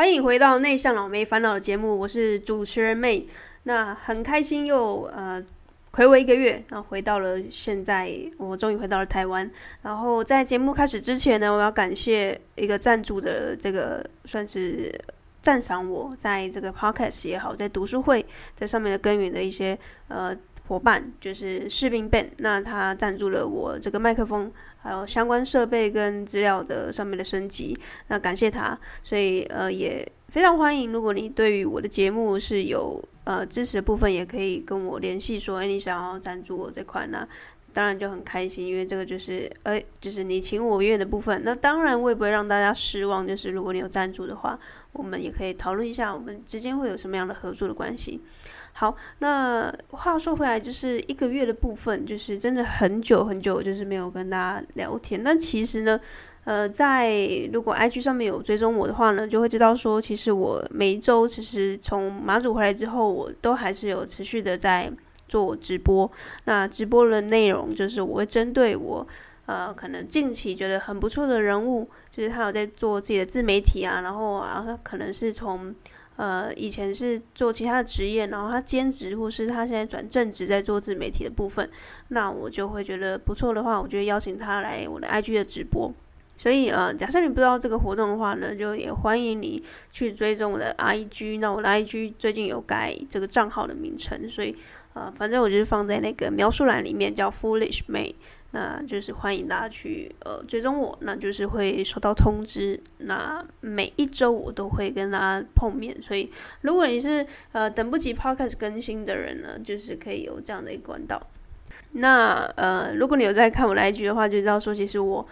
欢迎回到内向老妹烦恼的节目，我是主持人梅。那很开心又呃睽违一个月，然后回到了现在，我终于回到了台湾。然后在节目开始之前呢，我要感谢一个赞助的这个算是赞赏我在这个 Podcast 也好，在读书会在上面的耕耘的一些呃伙伴，就是士兵 Ben。那他赞助了我这个麦克风。还有相关设备跟资料的上面的升级，那感谢他，所以呃也非常欢迎。如果你对于我的节目是有呃支持的部分，也可以跟我联系说，哎，你想要赞助我这块，那当然就很开心，因为这个就是哎，就是你情我愿的部分。那当然我也不会让大家失望，就是如果你有赞助的话，我们也可以讨论一下，我们之间会有什么样的合作的关系。好，那话说回来，就是一个月的部分，就是真的很久很久，就是没有跟大家聊天。但其实呢，呃，在如果 IG 上面有追踪我的话呢，就会知道说，其实我每一周其实从马祖回来之后，我都还是有持续的在做直播。那直播的内容就是我会针对我呃可能近期觉得很不错的人物，就是他有在做自己的自媒体啊，然后啊，他可能是从。呃，以前是做其他的职业，然后他兼职，或是他现在转正职在做自媒体的部分，那我就会觉得不错的话，我就会邀请他来我的 IG 的直播。所以呃，假设你不知道这个活动的话呢，就也欢迎你去追踪我的 IG。那我的 IG 最近有改这个账号的名称，所以呃，反正我就是放在那个描述栏里面，叫 Foolish May。那就是欢迎大家去呃追踪我，那就是会收到通知。那每一周我都会跟大家碰面，所以如果你是呃等不及 Podcast 更新的人呢，就是可以有这样的一个管道。那呃，如果你有在看我的 IG 的话，就知道说其实我。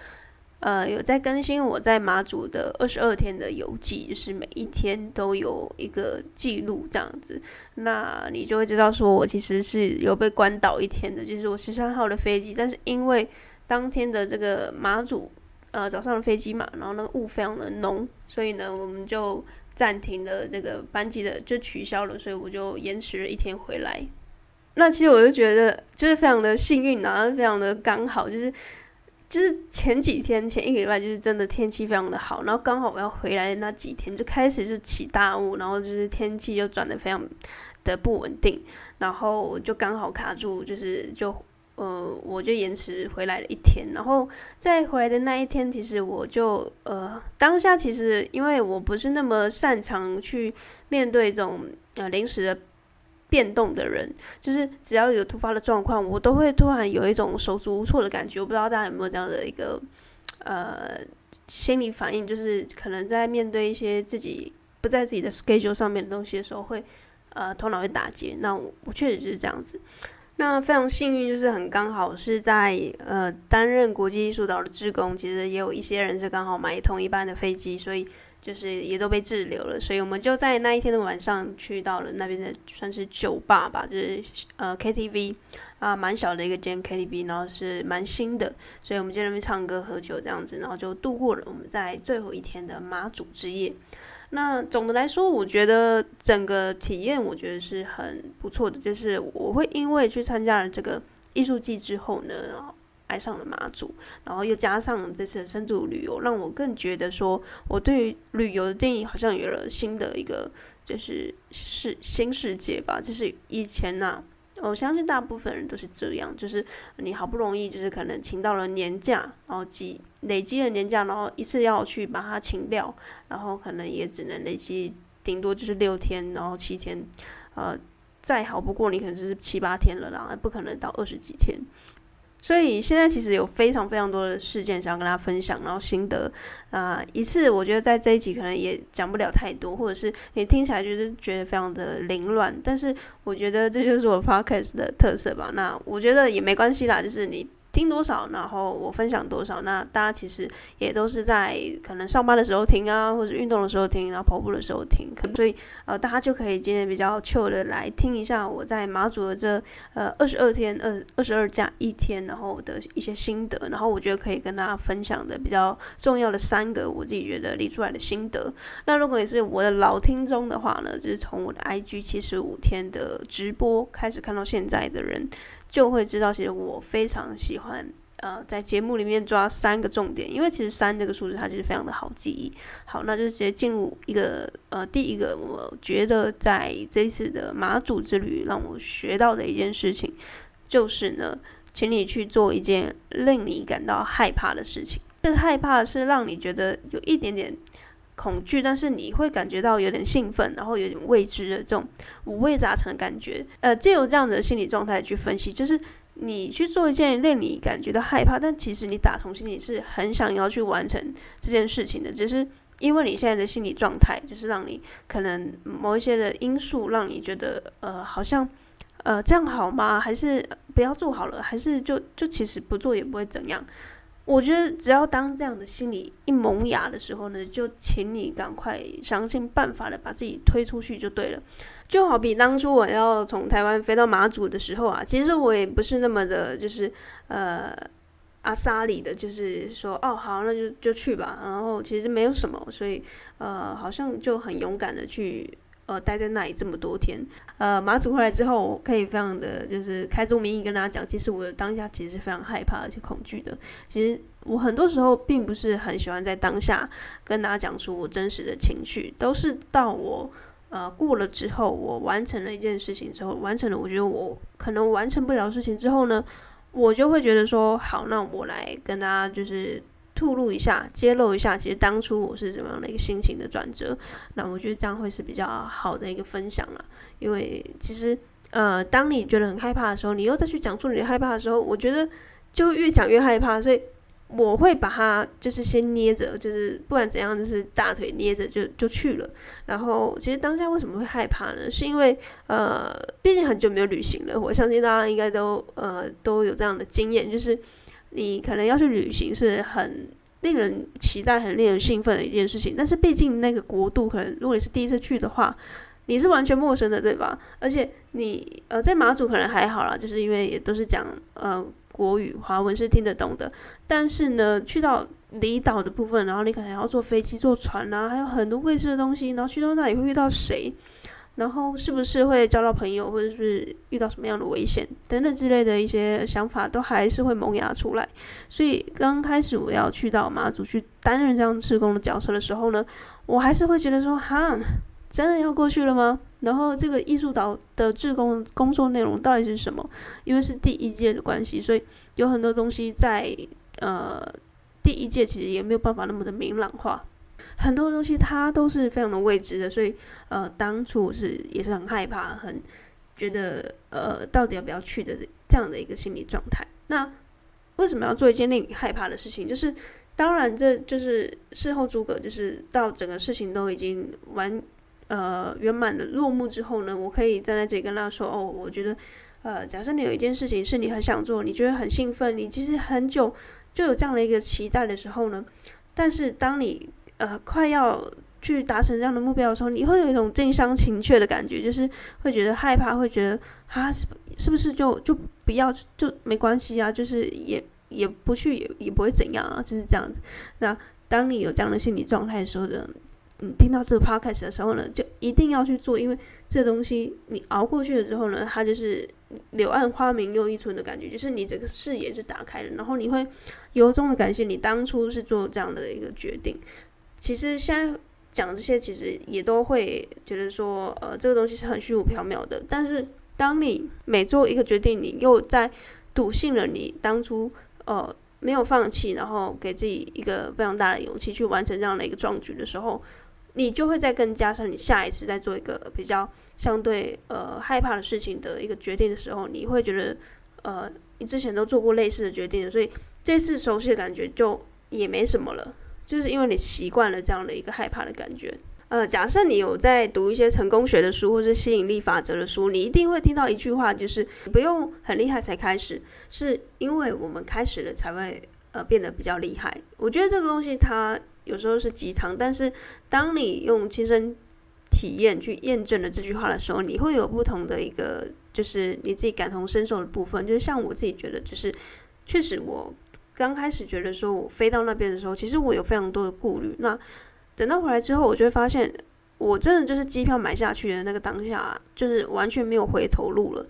呃，有在更新我在马祖的二十二天的游记，就是每一天都有一个记录这样子，那你就会知道说我其实是有被关岛一天的，就是我十三号的飞机，但是因为当天的这个马祖呃早上的飞机嘛，然后那个雾非常的浓，所以呢我们就暂停了这个班机的，就取消了，所以我就延迟了一天回来。那其实我就觉得就是非常的幸运啊，非常的刚好，就是。就是前几天前一个礼拜，就是真的天气非常的好，然后刚好我要回来的那几天就开始就起大雾，然后就是天气就转得非常的不稳定，然后就刚好卡住，就是就呃我就延迟回来了一天，然后在回来的那一天，其实我就呃当下其实因为我不是那么擅长去面对这种呃临时的。变动的人，就是只要有突发的状况，我都会突然有一种手足无措的感觉。我不知道大家有没有这样的一个呃心理反应，就是可能在面对一些自己不在自己的 schedule 上面的东西的时候会，呃头脑会打结。那我我确实就是这样子。那非常幸运，就是很刚好是在呃担任国际艺术岛的志工，其实也有一些人是刚好买同一班的飞机，所以。就是也都被滞留了，所以我们就在那一天的晚上去到了那边的算是酒吧吧，就是呃 KTV 啊，蛮小的一个间 KTV，然后是蛮新的，所以我们就在那边唱歌喝酒这样子，然后就度过了我们在最后一天的马祖之夜。那总的来说，我觉得整个体验我觉得是很不错的，就是我会因为去参加了这个艺术季之后呢。爱上了马祖，然后又加上这次的深度旅游，让我更觉得说，我对于旅游的定义好像有了新的一个，就是是新世界吧。就是以前呐、我相信大部分人都是这样，就是你好不容易就是可能请到了年假，然后积累积了年假，然后一次要去把它请掉，然后可能也只能累积顶多就是六天，然后七天，呃，再好不过你可能就是七八天了啦，不可能到二十几天。所以现在其实有非常非常多的事件想要跟大家分享，然后心得啊、一次我觉得在这一集可能也讲不了太多，或者是你听起来就是觉得非常的凌乱，但是我觉得这就是我 podcast 的特色吧。那我觉得也没关系啦，就是你。听多少，然后我分享多少。那大家其实也都是在可能上班的时候听啊，或者运动的时候听，然后跑步的时候听。所以呃，大家就可以今天比较糗的来听一下我在马祖的这呃二十二天二二十二加一天，然后的一些心得。然后我觉得可以跟大家分享的比较重要的三个我自己觉得理出来的心得。那如果你是我的老听众的话呢，就是从我的 IG 七十五天的直播开始看到现在的人。就会知道，其实我非常喜欢呃在节目里面抓三个重点，因为其实三这个数字它其实非常的好记忆。好，那就直接进入一个呃第一个，我觉得在这次的马祖之旅让我学到的一件事情，就是呢，请你去做一件令你感到害怕的事情。这个害怕是让你觉得有一点点。恐惧，但是你会感觉到有点兴奋，然后有点未知的这种五味杂陈的感觉。呃，借由这样的心理状态去分析，就是你去做一件令你感觉到害怕，但其实你打从心里是很想要去完成这件事情的，只是因为你现在的心理状态，就是让你可能某一些的因素让你觉得，呃，好像呃这样好吗？还是不要做好了？还是就就其实不做也不会怎样？我觉得只要当这样的心理一萌芽的时候呢，就请你赶快想尽办法的把自己推出去就对了。就好比当初我要从台湾飞到马祖的时候啊，其实我也不是那么的，就是呃阿萨里的，就是说哦好，那就就去吧。然后其实没有什么，所以呃好像就很勇敢的去。呃，待在那里这么多天，呃，马祖回来之后，我可以非常的就是开宗明义跟大家讲，其实我的当下其实是非常害怕而且恐惧的。其实我很多时候并不是很喜欢在当下跟大家讲出我真实的情绪，都是到我呃过了之后，我完成了一件事情之后，完成了我觉得我可能完成不了事情之后呢，我就会觉得说，好，那我来跟大家就是。吐露一下，揭露一下，其实当初我是怎么样的一个心情的转折。那我觉得这样会是比较好的一个分享了。因为其实，呃，当你觉得很害怕的时候，你又再去讲出你的害怕的时候，我觉得就越讲越害怕。所以我会把它就是先捏着，就是不管怎样，就是大腿捏着就就去了。然后其实当下为什么会害怕呢？是因为呃，毕竟很久没有旅行了。我相信大家应该都呃都有这样的经验，就是。你可能要去旅行是很令人期待、很令人兴奋的一件事情，但是毕竟那个国度可能，如果你是第一次去的话，你是完全陌生的，对吧？而且你呃在马祖可能还好啦，就是因为也都是讲呃国语、华文是听得懂的。但是呢，去到离岛的部分，然后你可能要坐飞机、坐船啊，还有很多未知的东西，然后去到那里会遇到谁？然后是不是会交到朋友，或者是遇到什么样的危险等等之类的一些想法，都还是会萌芽出来。所以刚开始我要去到马祖去担任这样志工的角色的时候呢，我还是会觉得说，哈，真的要过去了吗？然后这个艺术岛的志工工作内容到底是什么？因为是第一届的关系，所以有很多东西在呃第一届其实也没有办法那么的明朗化。很多东西它都是非常的未知的，所以呃，当初是也是很害怕，很觉得呃，到底要不要去的这样的一个心理状态。那为什么要做一件令你害怕的事情？就是当然，这就是事后诸葛，就是到整个事情都已经完呃圆满的落幕之后呢，我可以站在这里跟他说：哦，我觉得呃，假设你有一件事情是你很想做，你觉得很兴奋，你其实很久就有这样的一个期待的时候呢，但是当你呃，快要去达成这样的目标的时候，你会有一种近乡情怯的感觉，就是会觉得害怕，会觉得啊，是是不是就就不要就没关系啊，就是也也不去也也不会怎样啊，就是这样子。那当你有这样的心理状态的时候呢，你听到这个 podcast 的时候呢，就一定要去做，因为这东西你熬过去了之后呢，它就是柳暗花明又一村的感觉，就是你这个视野是打开的，然后你会由衷的感谢你当初是做这样的一个决定。其实现在讲这些，其实也都会觉得说，呃，这个东西是很虚无缥缈的。但是，当你每做一个决定，你又在笃信了你当初呃没有放弃，然后给自己一个非常大的勇气去完成这样的一个壮举的时候，你就会再更加上你下一次再做一个比较相对呃害怕的事情的一个决定的时候，你会觉得呃你之前都做过类似的决定，所以这次熟悉的感觉就也没什么了。就是因为你习惯了这样的一个害怕的感觉。呃，假设你有在读一些成功学的书或是吸引力法则的书，你一定会听到一句话，就是不用很厉害才开始，是因为我们开始了才会呃变得比较厉害。我觉得这个东西它有时候是鸡汤，但是当你用亲身体验去验证了这句话的时候，你会有不同的一个就是你自己感同身受的部分。就是像我自己觉得，就是确实我。刚开始觉得说，我飞到那边的时候，其实我有非常多的顾虑。那等到回来之后，我就会发现，我真的就是机票买下去的那个当下，就是完全没有回头路了。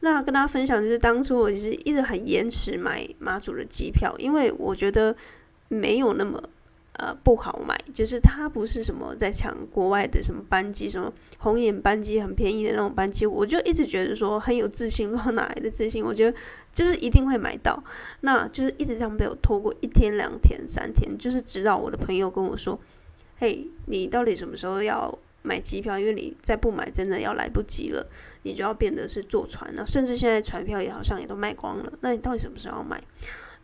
那跟大家分享就是，当初我其实一直很延迟买马祖的机票，因为我觉得没有那么。呃，不好买，就是它不是什么在抢国外的什么班机，什么红眼班机很便宜的那种班机，我就一直觉得说很有自信，不知道哪来的自信，我觉得就是一定会买到，那就是一直这样被我拖过一天、两天、三天，就是直到我的朋友跟我说：“嘿，你到底什么时候要买机票？因为你再不买，真的要来不及了，你就要变得是坐船了，甚至现在船票也好像也都卖光了，那你到底什么时候要买？”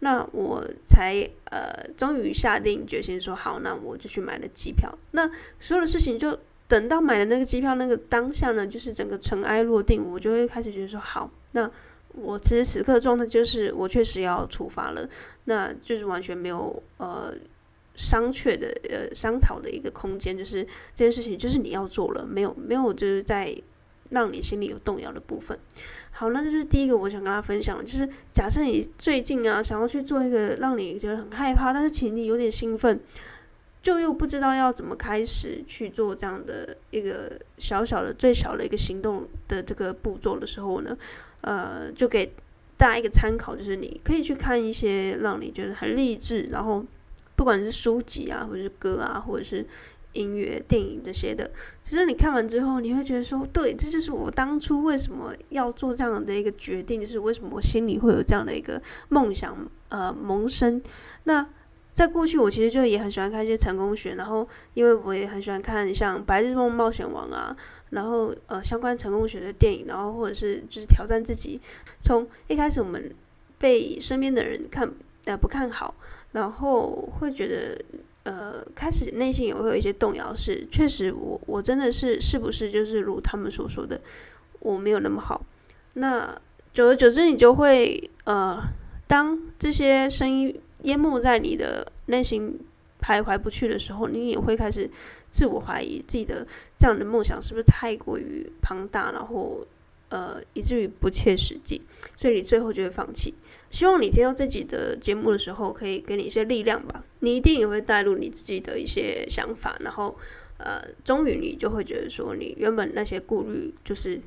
那我才呃，终于下定决心说好，那我就去买了机票。那所有的事情就等到买了那个机票那个当下呢，就是整个尘埃落定，我就会开始觉得说好，那我此时此刻的状态就是我确实要出发了，那就是完全没有呃商榷的呃商讨的一个空间，就是这件事情就是你要做了，没有没有就是在让你心里有动摇的部分。好，那这就是第一个我想跟大家分享，就是假设你最近啊想要去做一个让你觉得很害怕，但是其实你有点兴奋，就又不知道要怎么开始去做这样的一个小小的、最小的一个行动的这个步骤的时候呢，呃，就给大家一个参考，就是你可以去看一些让你觉得很励志，然后不管是书籍啊，或者是歌啊，或者是。音乐、电影这些的，其实你看完之后，你会觉得说，对，这就是我当初为什么要做这样的一个决定，就是为什么我心里会有这样的一个梦想，呃，萌生。那在过去，我其实就也很喜欢看一些成功学，然后因为我也很喜欢看像《白日梦冒险王》啊，然后呃相关成功学的电影，然后或者是就是挑战自己。从一开始我们被身边的人看呃不看好，然后会觉得。呃，开始内心也会有一些动摇，是确实我，我真的是是不是就是如他们所说的，我没有那么好。那久而久之，你就会呃，当这些声音淹没在你的内心徘徊不去的时候，你也会开始自我怀疑自己的这样的梦想是不是太过于庞大，然后。呃，以至于不切实际，所以你最后就会放弃。希望你听到这集的节目的时候，可以给你一些力量吧。你一定也会带入你自己的一些想法，然后呃，终于你就会觉得说，你原本那些顾虑就是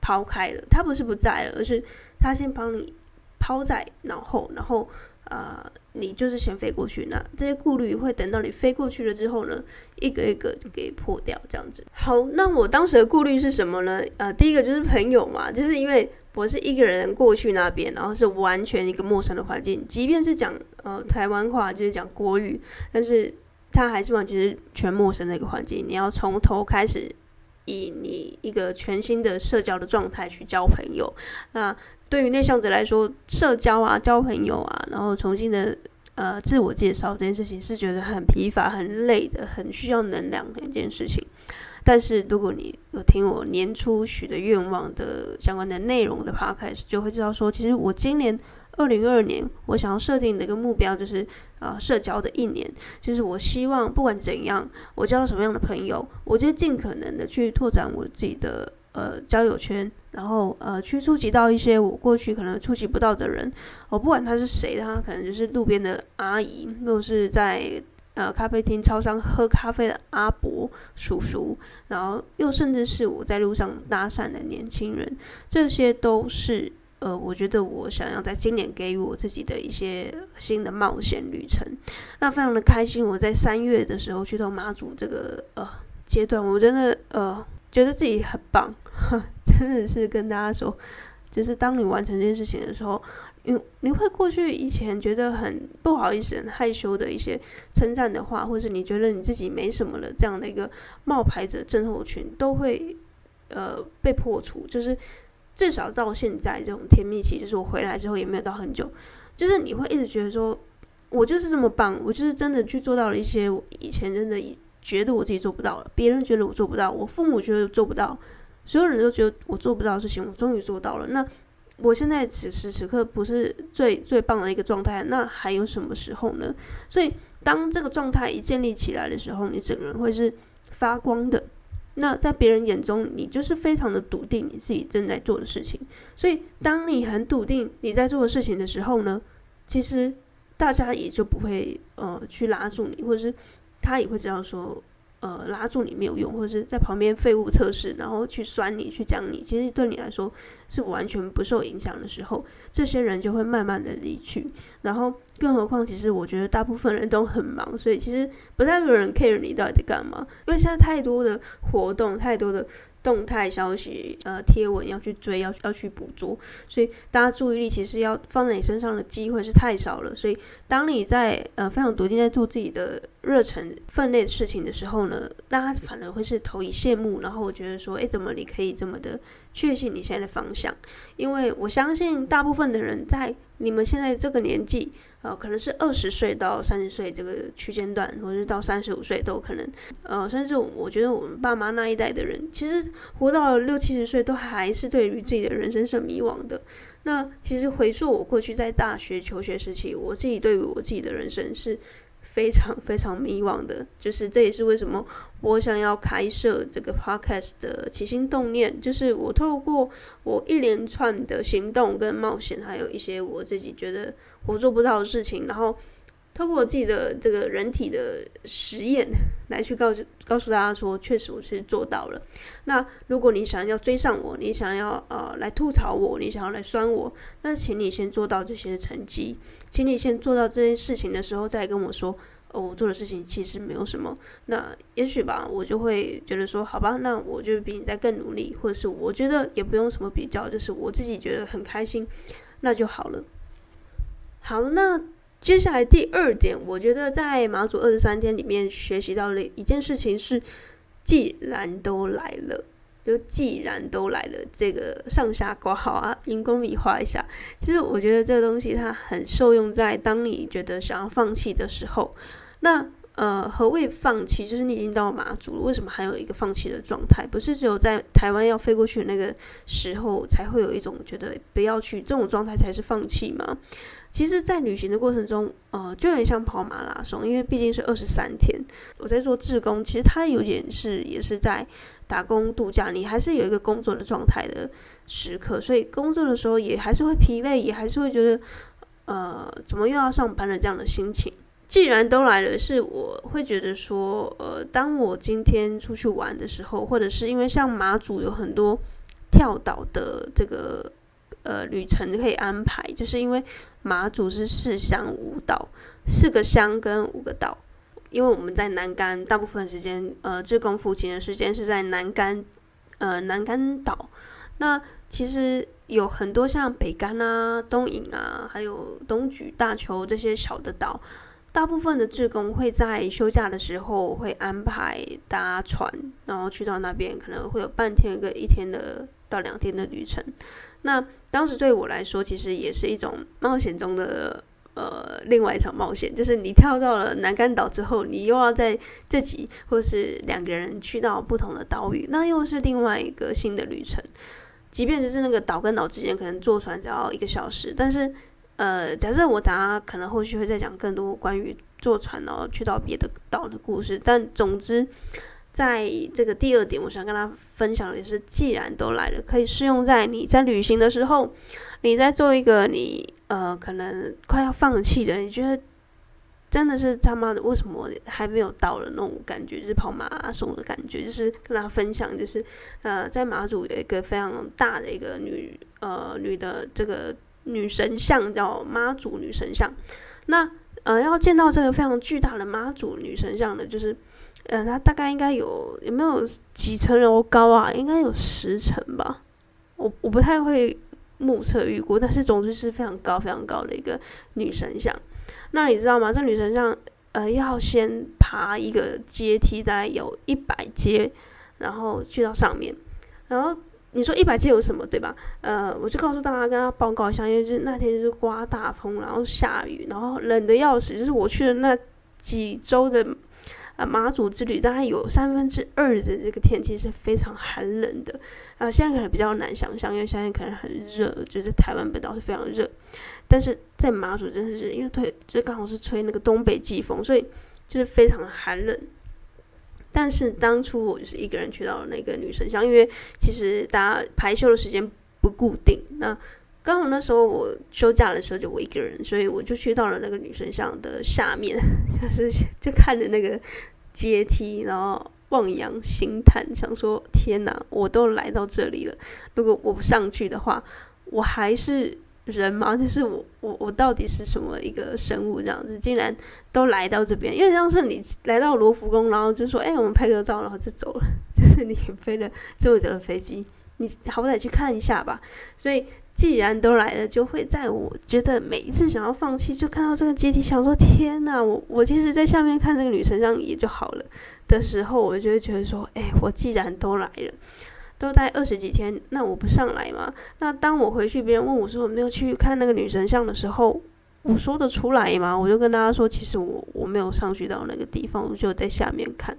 抛开了，它不是不在了，而是它先帮你抛在脑后，然后。呃，你就是先飞过去，那这些顾虑会等到你飞过去了之后呢，一个一个给破掉，这样子。好，那我当时的顾虑是什么呢？呃，第一个就是朋友嘛，就是因为我是一个人过去那边，然后是完全一个陌生的环境，即便是讲呃台湾话，就是讲国语，但是它还是完全是全陌生的一个环境，你要从头开始，以你一个全新的社交的状态去交朋友，那。对于内向者来说，社交啊、交朋友啊，然后重新的呃自我介绍这件事情，是觉得很疲乏、很累的，很需要能量的一件事情。但是如果你有听我年初许的愿望的相关的内容的 podcast，就会知道说，其实我今年二零二二年，我想要设定的一个目标就是呃社交的一年，就是我希望不管怎样，我交到什么样的朋友，我就尽可能的去拓展我自己的。呃，交友圈，然后呃，去触及到一些我过去可能触及不到的人。我、不管他是谁，他可能就是路边的阿姨，或者是在呃咖啡厅、超商喝咖啡的阿伯、叔叔，然后又甚至是我在路上搭讪的年轻人，这些都是呃，我觉得我想要在今年给予我自己的一些新的冒险旅程。那非常的开心，我在三月的时候去到马祖这个呃阶段，我真的呃。觉得自己很棒，真的是跟大家说，就是当你完成这件事情的时候，你你会过去以前觉得很不好意思、很害羞的一些称赞的话，或是你觉得你自己没什么了这样的一个冒牌者症候群，都会呃被破除。就是至少到现在这种甜蜜期，就是我回来之后也没有到很久，就是你会一直觉得说，我就是这么棒，我就是真的去做到了一些我以前真的。觉得我自己做不到了，别人觉得我做不到，我父母觉得做不到，所有人都觉得我做不到的事情，我终于做到了。那我现在此时此刻不是最最棒的一个状态，那还有什么时候呢？所以当这个状态一建立起来的时候，你整个人会是发光的。那在别人眼中，你就是非常的笃定你自己正在做的事情。所以当你很笃定你在做的事情的时候呢，其实大家也就不会呃去拉住你，或者是。他也会知道说，呃拉住你没有用，或者是在旁边废物测试，然后去酸你去讲你，其实对你来说是完全不受影响的时候，这些人就会慢慢的离去。然后，更何况，其实我觉得大部分人都很忙，所以其实不太有人 care 你到底在干嘛，因为现在太多的活动，太多的。动态消息，呃，贴文要去追，要要去捕捉，所以大家注意力其实要放在你身上的机会是太少了。所以，当你在呃非常笃定在做自己的热忱分内的事情的时候呢，大家反而会是投以羡慕，然后我觉得说，诶，怎么你可以这么的确信你现在的方向？因为我相信大部分的人在你们现在这个年纪。呃，可能是二十岁到三十岁这个区间段，或者是到三十五岁都有可能。呃，甚至我觉得我们爸妈那一代的人，其实活到六七十岁，都还是对于自己的人生是迷惘的。那其实回溯我过去在大学求学时期，我自己对于我自己的人生是。非常非常迷惘的，就是这也是为什么我想要开设这个 podcast 的起心动念，就是我透过我一连串的行动跟冒险，还有一些我自己觉得我做不到的事情，然后。透过我自己的这个人体的实验 来去告诉告诉大家说，确实我是做到了。那如果你想要追上我，你想要呃来吐槽我，你想要来酸我，那请你先做到这些成绩，请你先做到这件事情的时候，再跟我说哦，我做的事情其实没有什么。那也许吧，我就会觉得说，好吧，那我就比你再更努力，或者是我觉得也不用什么比较，就是我自己觉得很开心，那就好了。好，那。接下来第二点，我觉得在马祖二十三天里面学习到的一件事情是，既然都来了，就既然都来了，这个上下挂号啊，荧光笔画一下。其实我觉得这个东西它很受用在当你觉得想要放弃的时候。那呃，何谓放弃？就是你已经到马祖了，为什么还有一个放弃的状态？不是只有在台湾要飞过去的那个时候才会有一种觉得不要去这种状态才是放弃吗？其实，在旅行的过程中，呃，就有点像跑马拉松，因为毕竟是二十三天。我在做志工，其实它有点是也是在打工度假，你还是有一个工作的状态的时刻，所以工作的时候也还是会疲累，也还是会觉得，呃，怎么又要上班了这样的心情。既然都来了，是我会觉得说，呃，当我今天出去玩的时候，或者是因为像马祖有很多跳岛的这个。呃，旅程可以安排，就是因为马祖是四乡五岛，四个乡跟五个岛。因为我们在南竿，大部分时间，呃，志工服勤的时间是在南竿，呃，南竿岛。那其实有很多像北竿啊、东引啊，还有东莒、大坵这些小的岛，大部分的志工会在休假的时候会安排搭船，然后去到那边，可能会有半天跟一天的到两天的旅程。那当时对我来说，其实也是一种冒险中的呃另外一场冒险，就是你跳到了南竿岛之后，你又要在自己或是两个人去到不同的岛屿，那又是另外一个新的旅程。即便就是那个岛跟岛之间可能坐船只要一个小时，但是呃，假设我等下可能后续会再讲更多关于坐船然后去到别的岛的故事，但总之。在这个第二点，我想跟他分享的是，既然都来了，可以适用在你在旅行的时候，你在做一个你呃可能快要放弃的，你觉得真的是他妈的为什么还没有到了那种感觉，就是跑马拉松的感觉，就是跟他分享，就是呃在马祖有一个非常大的一个女呃女的这个女神像，叫妈祖女神像。那呃要见到这个非常巨大的妈祖女神像的，就是。呃，它大概应该有有没有几层楼高啊？应该有十层吧。我我不太会目测预估，但是总之是非常高、非常高的一个女神像。那你知道吗？这女神像呃要先爬一个阶梯，大概有一百阶，然后去到上面。然后你说一百阶有什么，对吧？呃，我就告诉大家，跟他报告一下，因为就是那天就是刮大风，然后下雨，然后冷得要死。就是我去的那几周的。啊，马祖之旅大概有三分之二的这个天气是非常寒冷的。啊，现在可能比较难想象，因为现在可能很热，就是台湾本岛是非常热。但是在马祖真的是因为吹，就刚好是吹那个东北季风，所以就是非常寒冷。但是当初我就是一个人去到了那个女神像，因为其实大家排休的时间不固定。那刚好那时候我休假的时候就我一个人，所以我就去到了那个女神像的下面，就是就看着那个阶梯，然后望洋兴叹，想说天哪，我都来到这里了，如果我不上去的话，我还是人吗？就是我我我到底是什么一个生物？这样子竟然都来到这边，因为像是你来到罗浮宫，然后就说哎，我们拍个照，然后就走了，就是你飞了这么久的飞机，你好歹去看一下吧。所以。既然都来了，就会在我觉得每一次想要放弃，就看到这个阶梯，想说天哪，我我其实在下面看这个女神像也就好了的时候，我就会觉得说，哎，我既然都来了，都待二十几天，那我不上来吗？那当我回去，别人问我说我没有去看那个女神像的时候，我说得出来吗？我就跟大家说，其实我我没有上去到那个地方，我就在下面看。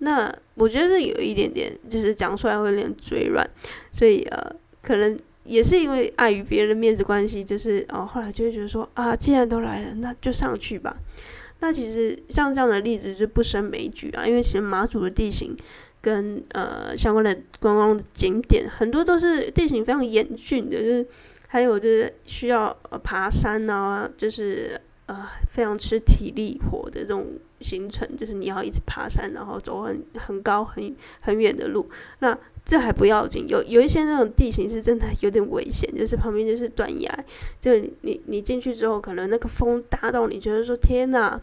那我觉得是有一点点，就是讲出来会有点嘴软，所以呃，可能。也是因为碍于别人的面子关系，就是哦，后来就会觉得说啊，既然都来了，那就上去吧。那其实像这样的例子就不胜枚举啊，因为其实马祖的地形跟呃相关的观光的景点很多都是地形非常严峻的，就是还有就是需要呃爬山啊，就是呃非常吃体力活的这种行程，就是你要一直爬山，然后走很很高很很远的路，那。这还不要紧，有有一些那种地形是真的有点危险，就是旁边就是断崖，就你你进去之后，可能那个风大到你觉得说天哪，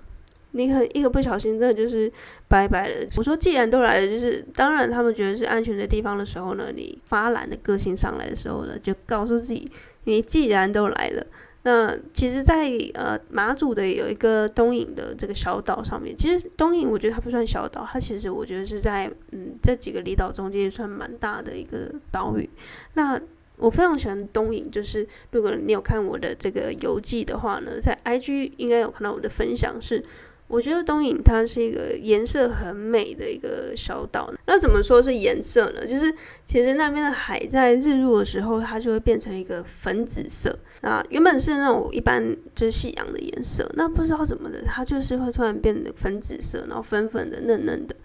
你可一个不小心真的就是拜拜了。我说既然都来了，就是当然他们觉得是安全的地方的时候呢，你发懒的个性上来的时候呢，就告诉自己，你既然都来了。那其实在，呃马祖的有一个东引的这个小岛上面，其实东引我觉得它不算小岛，它其实我觉得是在嗯这几个离岛中间算蛮大的一个岛屿。那我非常喜欢东引，就是如果你有看我的这个游记的话呢，在 IG 应该有看到我的分享是。我觉得东影它是一个颜色很美的一个小岛。那怎么说是颜色呢？就是其实那边的海在日落的时候，它就会变成一个粉紫色。那原本是那种一般就是夕阳的颜色，那不知道怎么的，它就是会突然变得粉紫色，然后粉粉的、嫩嫩的，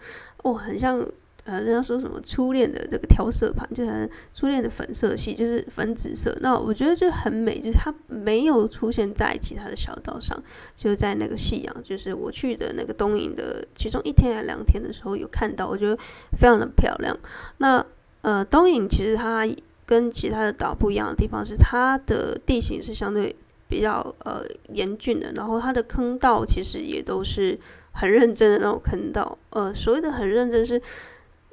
哦，很像。呃，人家说什么初恋的这个调色盘，就是初恋的粉色系，就是粉紫色。那我觉得就很美，就是它没有出现在其他的小岛上，就在那个夕阳，就是我去的那个东引的其中一天还两天的时候有看到，我觉得非常的漂亮。那呃，东引其实它跟其他的岛不一样的地方是，它的地形是相对比较呃严峻的，然后它的坑道其实也都是很认真的那种坑道。呃，所谓的很认真是。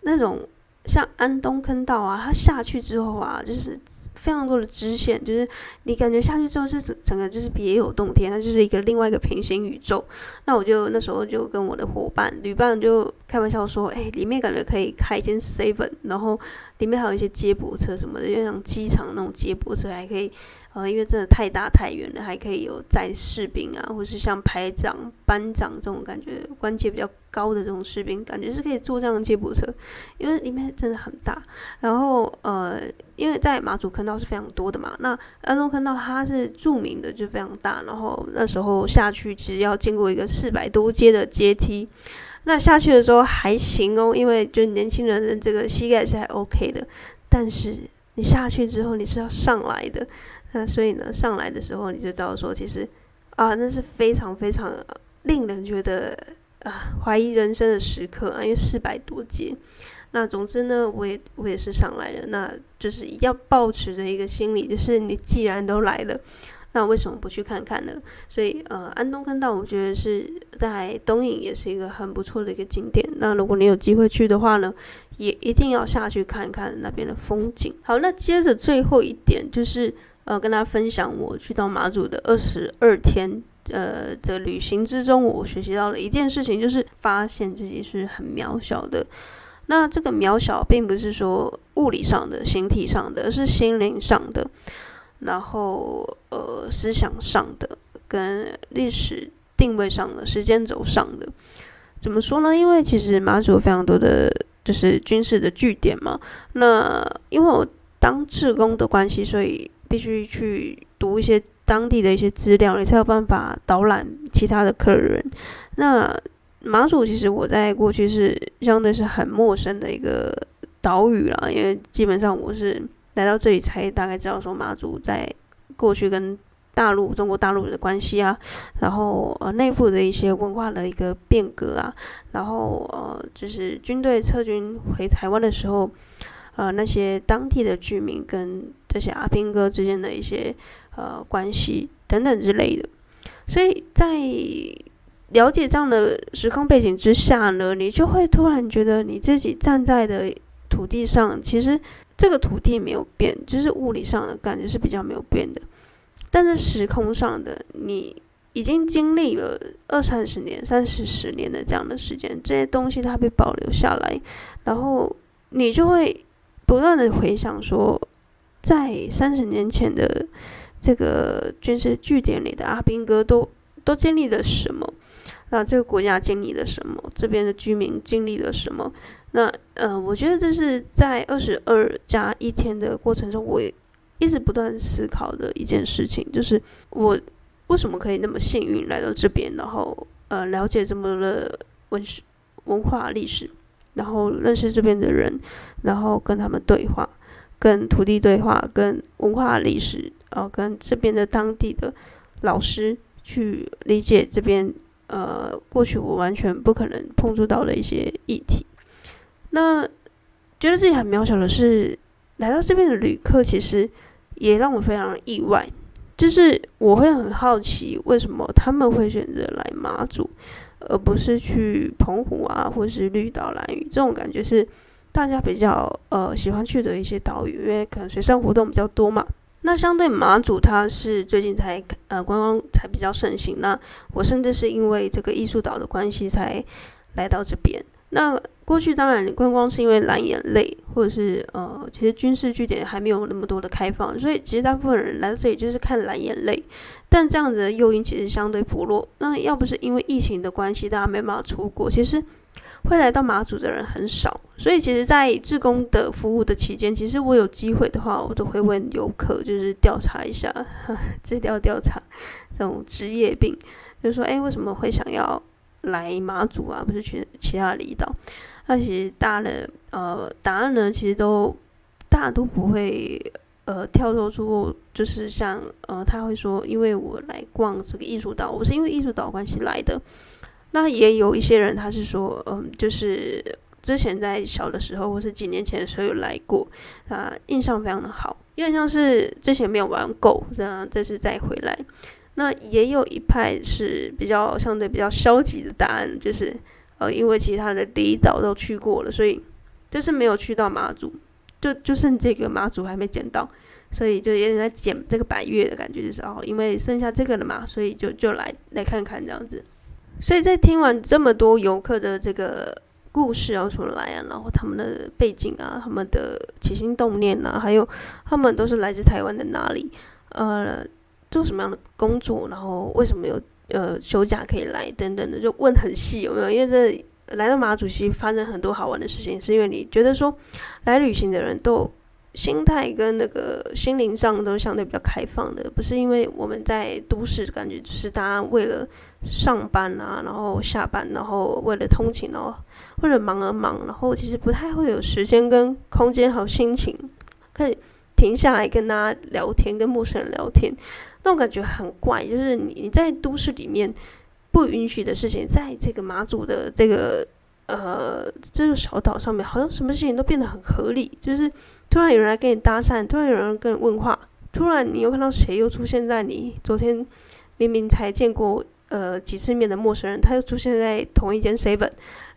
那种像安东坑道啊，它下去之后啊，就是非常多的支线，就是你感觉下去之后，是整个就是别有洞天，它就是一个另外一个平行宇宙。那我就那时候就跟我的伙伴旅伴就开玩笑说，哎，里面感觉可以开一间 seven，然后里面还有一些接驳车什么的，就像机场那种接驳车，还可以。呃，因为真的太大太远了，还可以有载士兵啊，或是像排长、班长这种感觉，官阶比较高的这种士兵，感觉是可以坐这样的接驳车，因为里面真的很大。然后呃，因为在马祖坑道是非常多的嘛，那安东坑道它是著名的就非常大，然后那时候下去其实要经过一个四百多阶的阶梯，那下去的时候还行哦，因为就年轻人的这个膝盖是还 OK 的，但是你下去之后你是要上来的。那所以呢，上来的时候你就知道说，其实啊，那是非常非常令人觉得啊怀疑人生的时刻啊，因为四百多阶。那总之呢，我也我也是上来了，那就是要抱持着一个心理，就是你既然都来了，那为什么不去看看呢？所以呃，安东坑道我觉得是在东影也是一个很不错的一个景点。那如果你有机会去的话呢，也一定要下去看看那边的风景。好，那接着最后一点就是。呃，跟大家分享我去到马祖的二十二天，呃的旅行之中，我学习到了一件事情，就是发现自己是很渺小的。那这个渺小，并不是说物理上的、形体上的，而是心灵上的，然后呃思想上的，跟历史定位上的、时间轴上的。怎么说呢？因为其实马祖非常多的，就是军事的据点嘛。那因为我当志工的关系，所以必须去读一些当地的一些资料，你才有办法导览其他的客人。那马祖其实我在过去是相对是很陌生的一个岛屿啦，因为基本上我是来到这里才大概知道说马祖在过去跟大陆、中国大陆的关系啊，然后呃内部的一些文化的一个变革啊，然后呃就是军队撤军回台湾的时候，呃那些当地的居民跟这些阿兵哥之间的一些呃关系等等之类的，所以在了解这样的时空背景之下呢，你就会突然觉得你自己站在的土地上，其实。这个土地没有变，就是物理上的感觉是比较没有变的，但是时空上的，你已经经历了二三十年、三四十年的这样的时间，这些东西它被保留下来，然后你就会不断的回想说，在三十年前的这个军事据点里的阿兵哥都都经历了什么？那这个国家经历了什么？这边的居民经历了什么？那呃，我觉得这是在二十二加一天的过程中，我一直不断思考的一件事情，就是我为什么可以那么幸运来到这边，然后呃了解这么多的文史文化历史，然后认识这边的人，然后跟他们对话，跟土地对话，跟文化历史，然后跟这边的当地的老师去理解这边呃过去我完全不可能碰触到的一些议题。那觉得自己很渺小的是，来到这边的旅客，其实也让我非常意外。就是我会很好奇，为什么他们会选择来马祖，而不是去澎湖啊，或是绿岛、兰屿？这种感觉是大家比较呃喜欢去的一些岛屿，因为可能水上活动比较多嘛。那相对马祖，它是最近才呃观光才比较盛行。那我甚至是因为这个艺术岛的关系才来到这边。那过去当然观光是因为蓝眼泪，或者是呃，其实军事据点还没有那么多的开放，所以其实大部分人来到这里就是看蓝眼泪。但这样子的诱因其实相对薄弱。那要不是因为疫情的关系，大家没办法出国，其实会来到马祖的人很少。所以其实，在志工的服务的期间，其实我有机会的话，我都会问游客，就是调查一下，这调调查这种职业病，就说，哎，为什么会想要？来马祖啊，不是去其他离岛。那其实大的呃答案呢，其实都大都不会呃跳脱出，就是像呃他会说，因为我来逛这个艺术岛，我是因为艺术岛关系来的。那也有一些人他是说，嗯、就是之前在小的时候或是几年前的时候有来过，啊、印象非常的好，因为像是之前没有玩够，这样这次再回来。那也有一派是比较相对比较消极的答案，就是呃，因为其他的离岛都去过了，所以就是没有去到马祖，就就剩这个马祖还没捡到，所以就有点在捡这个百岳的感觉，就是哦，因为剩下这个了嘛，所以就就来来看看这样子。所以在听完这么多游客的这个故事要出来啊，然后他们的背景啊，他们的起心动念啊，还有他们都是来自台湾的哪里，呃。做什么样的工作，然后为什么有呃休假可以来等等的，就问很细有没有？因为这来到马祖其实发生很多好玩的事情，是因为你觉得说来旅行的人都心态跟那个心灵上都相对比较开放的，不是因为我们在都市感觉就是大家为了上班啊，然后下班，然后为了通勤，然后为了忙而忙，然后其实不太会有时间跟空间还有心情可以停下来跟大家聊天，跟陌生人聊天。那种感觉很怪，就是你你在都市里面不允许的事情，在这个马祖的这个呃这个小岛上面，好像什么事情都变得很合理。就是突然有人来跟你搭讪，突然有人跟你问话，突然你又看到谁又出现在你昨天明明才见过呃几次面的陌生人，他又出现在同一间 seven。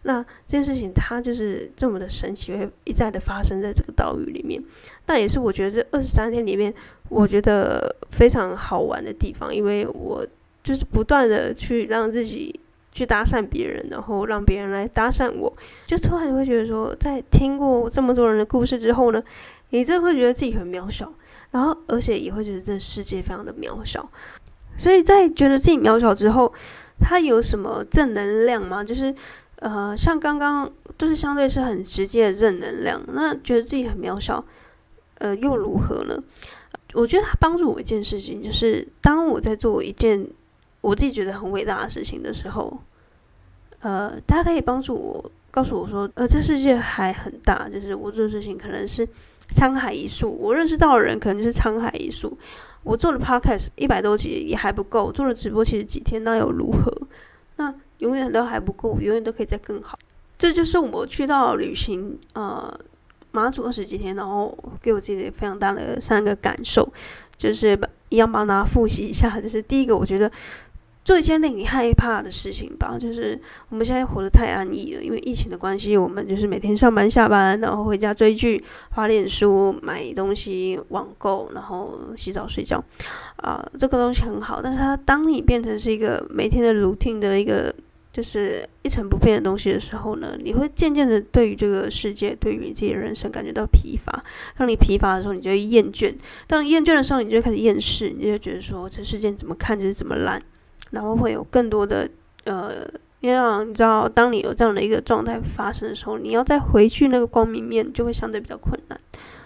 那这件事情它就是这么的神奇，会一再的发生在这个岛屿里面。那也是我觉得这二十三天里面，我觉得非常好玩的地方，因为我就是不断的去让自己去搭讪别人，然后让别人来搭讪我，就突然会觉得说，在听过这么多人的故事之后呢，你真的会觉得自己很渺小，然后而且也会觉得这世界非常的渺小。所以在觉得自己渺小之后，它有什么正能量吗？就是。呃，像刚刚就是相对是很直接的正能量，那觉得自己很渺小，呃，又如何呢？我觉得他帮助我一件事情，就是当我在做一件我自己觉得很伟大的事情的时候，呃，他可以帮助我，告诉我说，呃，这世界还很大，就是我做的事情可能是沧海一粟。我认识到的人可能就是沧海一粟。我做了 podcast 一百多集也还不够，做了直播其实几天那又如何？那永远都还不够，永远都可以再更好。这就是我去到旅行，呃，马祖二十几天，然后给我自己非常大的三个感受，就是一样帮大家复习一下。就是第一个，我觉得。做一件令你害怕的事情吧，就是我们现在活得太安逸了，因为疫情的关系，我们就是每天上班下班，然后回家追剧、发脸书、买东西、网购，然后洗澡睡觉，啊、这个东西很好，但是它当你变成是一个每天的 routine 的一个就是一成不变的东西的时候呢，你会渐渐的对于这个世界，对于你自己的人生感觉到疲乏。当你疲乏的时候，你就会厌倦；当你厌倦的时候，你就开始厌世，你就觉得说这世界怎么看就是怎么烂。然后会有更多的呃，因为你知道，当你有这样的一个状态发生的时候，你要再回去那个光明面，就会相对比较困难。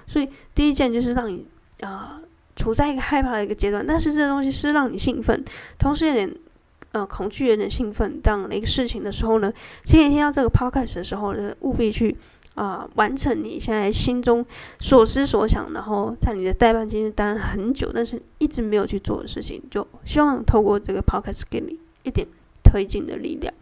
所以第一件就是让你啊、呃，处在一个害怕的一个阶段，但是这东西是让你兴奋，同时有点呃恐惧，有点兴奋这样的一个事情的时候呢，今天听到这个 podcast 的时候呢，务必去啊、完成你现在心中所思所想，然后在你的待办清单很久，但是一直没有去做的事情，就希望透过这个 podcast 给你一点推进的力量。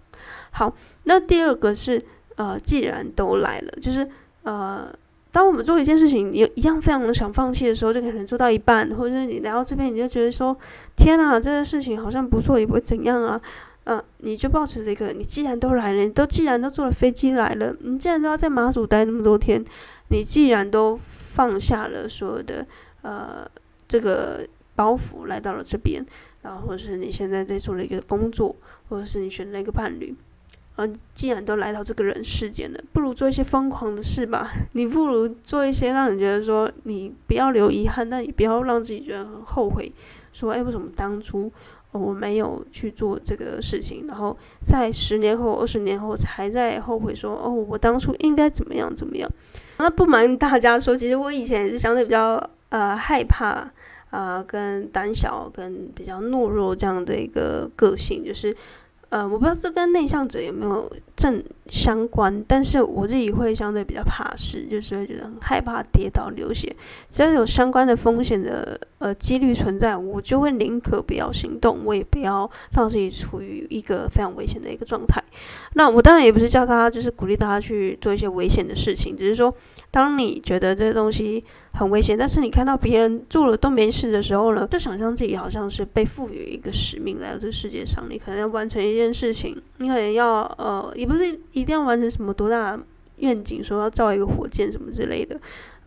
好，那第二个是呃，既然都来了，就是呃，当我们做一件事情，你一样非常的想放弃的时候，就可能做到一半，或者是你来到这边，你就觉得说，天啊，这个事情好像不错，也不会怎样啊。嗯、你就抱持这个，你既然都来了，你都既然都坐了飞机来了，你既然都要在马祖待那么多天，你既然都放下了所有的呃这个包袱来到了这边，然后或者是你现在在做了一个工作，或者是你选了一个伴侣，啊、呃，既然都来到这个人世间了，不如做一些疯狂的事吧。你不如做一些让你觉得说你不要留遗憾，但也不要让自己觉得很后悔，说哎，为什么当初？我没有去做这个事情，然后在十年后、二十年后才在后悔说：“哦，我当初应该怎么样怎么样。”那不瞒大家说，其实我以前也是相对比较呃害怕啊、跟胆小、跟比较懦弱这样的一个个性，就是。呃，我不知道这跟内向者有没有正相关，但是我自己会相对比较怕事，就是会觉得很害怕跌倒流血，只要有相关的风险的呃几率存在，我就会宁可不要行动，我也不要让自己处于一个非常危险的一个状态。那我当然也不是叫他，就是鼓励大家去做一些危险的事情，只是说。当你觉得这个东西很危险，但是你看到别人做了都没事的时候呢，就想象自己好像是被赋予一个使命来到这个世界上，你可能要完成一件事情，你可能要呃，也不是一定要完成什么多大愿景，说要造一个火箭什么之类的。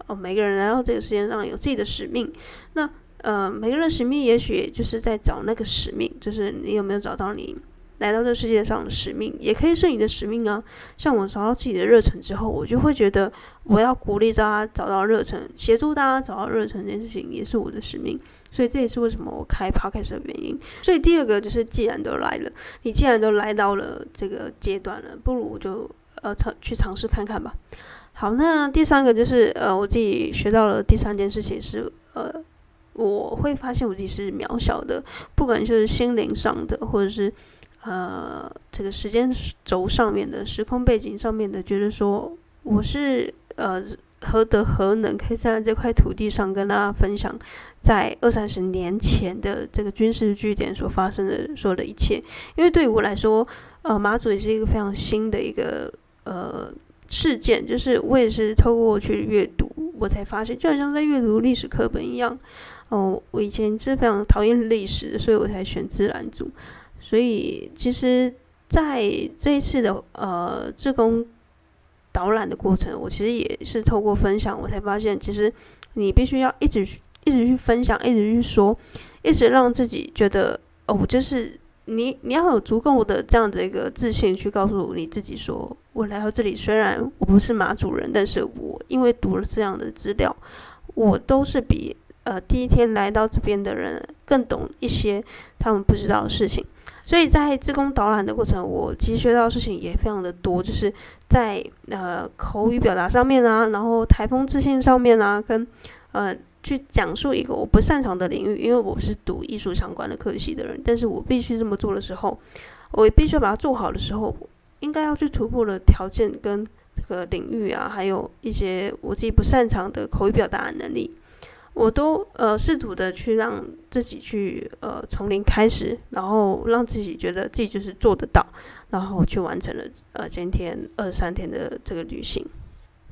哦、每个人来到这个世界上有自己的使命，那呃，每个人的使命也许就是在找那个使命，就是你有没有找到你。来到这世界上的使命，也可以是你的使命啊。像我找到自己的热忱之后，我就会觉得我要鼓励大家找到热忱，协助大家找到热忱这件事情，也是我的使命。所以这也是为什么我开 podcast 的原因。所以第二个就是，既然都来了，你既然都来到了这个阶段了，不如就呃尝去尝试看看吧。好，那第三个就是呃，我自己学到了第三件事情是呃，我会发现我自己是渺小的，不管就是心灵上的，或者是。呃，这个时间轴上面的时空背景上面的，觉得说我是呃何德何能，可以站在这块土地上跟大家分享，在二三十年前的这个军事据点所发生的所有的一切。因为对于我来说，呃，马祖也是一个非常新的一个呃事件，就是我也是透过去阅读，我才发现，就好像在阅读历史课本一样。哦、我以前是非常讨厌历史，所以我才选自然组。所以，其实在这一次的呃志工导览的过程，我其实也是透过分享，我才发现，其实你必须要一直一直去分享，一直去说，一直让自己觉得哦，就是你你要有足够的这样的一个自信，去告诉你自己说，我来到这里，虽然我不是马主人，但是我因为读了这样的资料，我都是比呃第一天来到这边的人更懂一些他们不知道的事情。所以在自工导览的过程，我其实学到的事情也非常的多，就是在呃口语表达上面啊，然后台风自信上面啊，跟呃去讲述一个我不擅长的领域，因为我是读艺术相关的科系的人，但是我必须这么做的时候，我必须把它做好的时候，应该要去突破的条件跟这个领域啊，还有一些我自己不擅长的口语表达能力，我都呃试图的去让自己去呃从零开始，然后让自己觉得自己就是做得到，然后去完成了呃今天二十三天的这个旅行，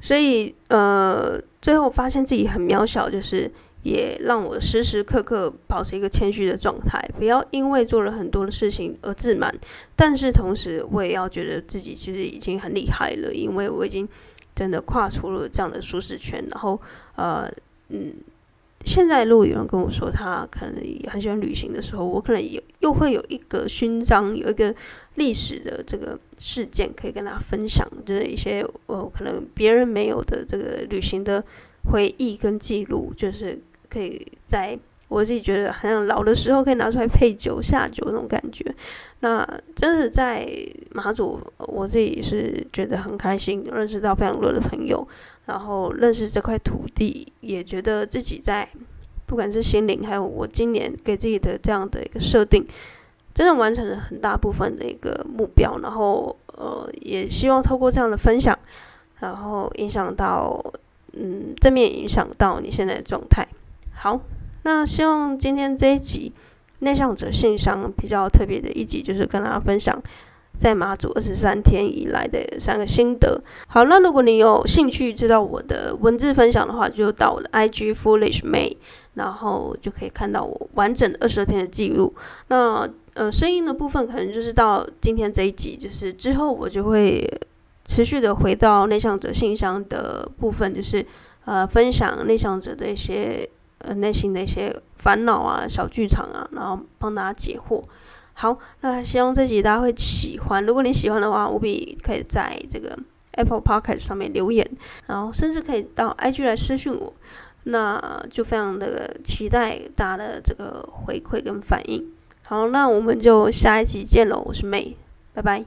所以呃最后发现自己很渺小，就是。也让我时时刻刻保持一个谦虚的状态，不要因为做了很多的事情而自满。但是同时，我也要觉得自己其实已经很厉害了，因为我已经真的跨出了这样的舒适圈。然后，呃，嗯，现在如果有人跟我说他可能很喜欢旅行的时候，我可能有又会有一个勋章，有一个历史的这个事件可以跟他分享，就是一些我可能别人没有的这个旅行的回忆跟记录，就是。可以在我自己觉得好像老的时候可以拿出来配酒下酒那种感觉，那真的在马祖，我自己是觉得很开心，认识到非常多的朋友，然后认识这块土地，也觉得自己在不管是心灵，还有我今年给自己的这样的一个设定，真的完成了很大部分的一个目标，然后呃，也希望透过这样的分享，然后影响到嗯正面影响到你现在的状态。好，那希望今天这一集内向者信箱比较特别的一集，就是跟大家分享在马祖二十三天以来的三个心得。好，那如果你有兴趣知道我的文字分享的话，就到我的 IG Foolish May，然后就可以看到我完整的二十二天的记录。那呃，声音的部分可能就是到今天这一集，就是之后我就会持续的回到内向者信箱的部分，就是呃，分享内向者的一些。呃，内心的一些烦恼啊、小剧场啊，然后帮大家解惑。好，那希望这集大家会喜欢。如果你喜欢的话，务必可以在这个 Apple Podcast 上面留言，然后甚至可以到 IG 来私讯我。那就非常的期待大家的这个回馈跟反应。好，那我们就下一集见喽！我是 May，拜拜。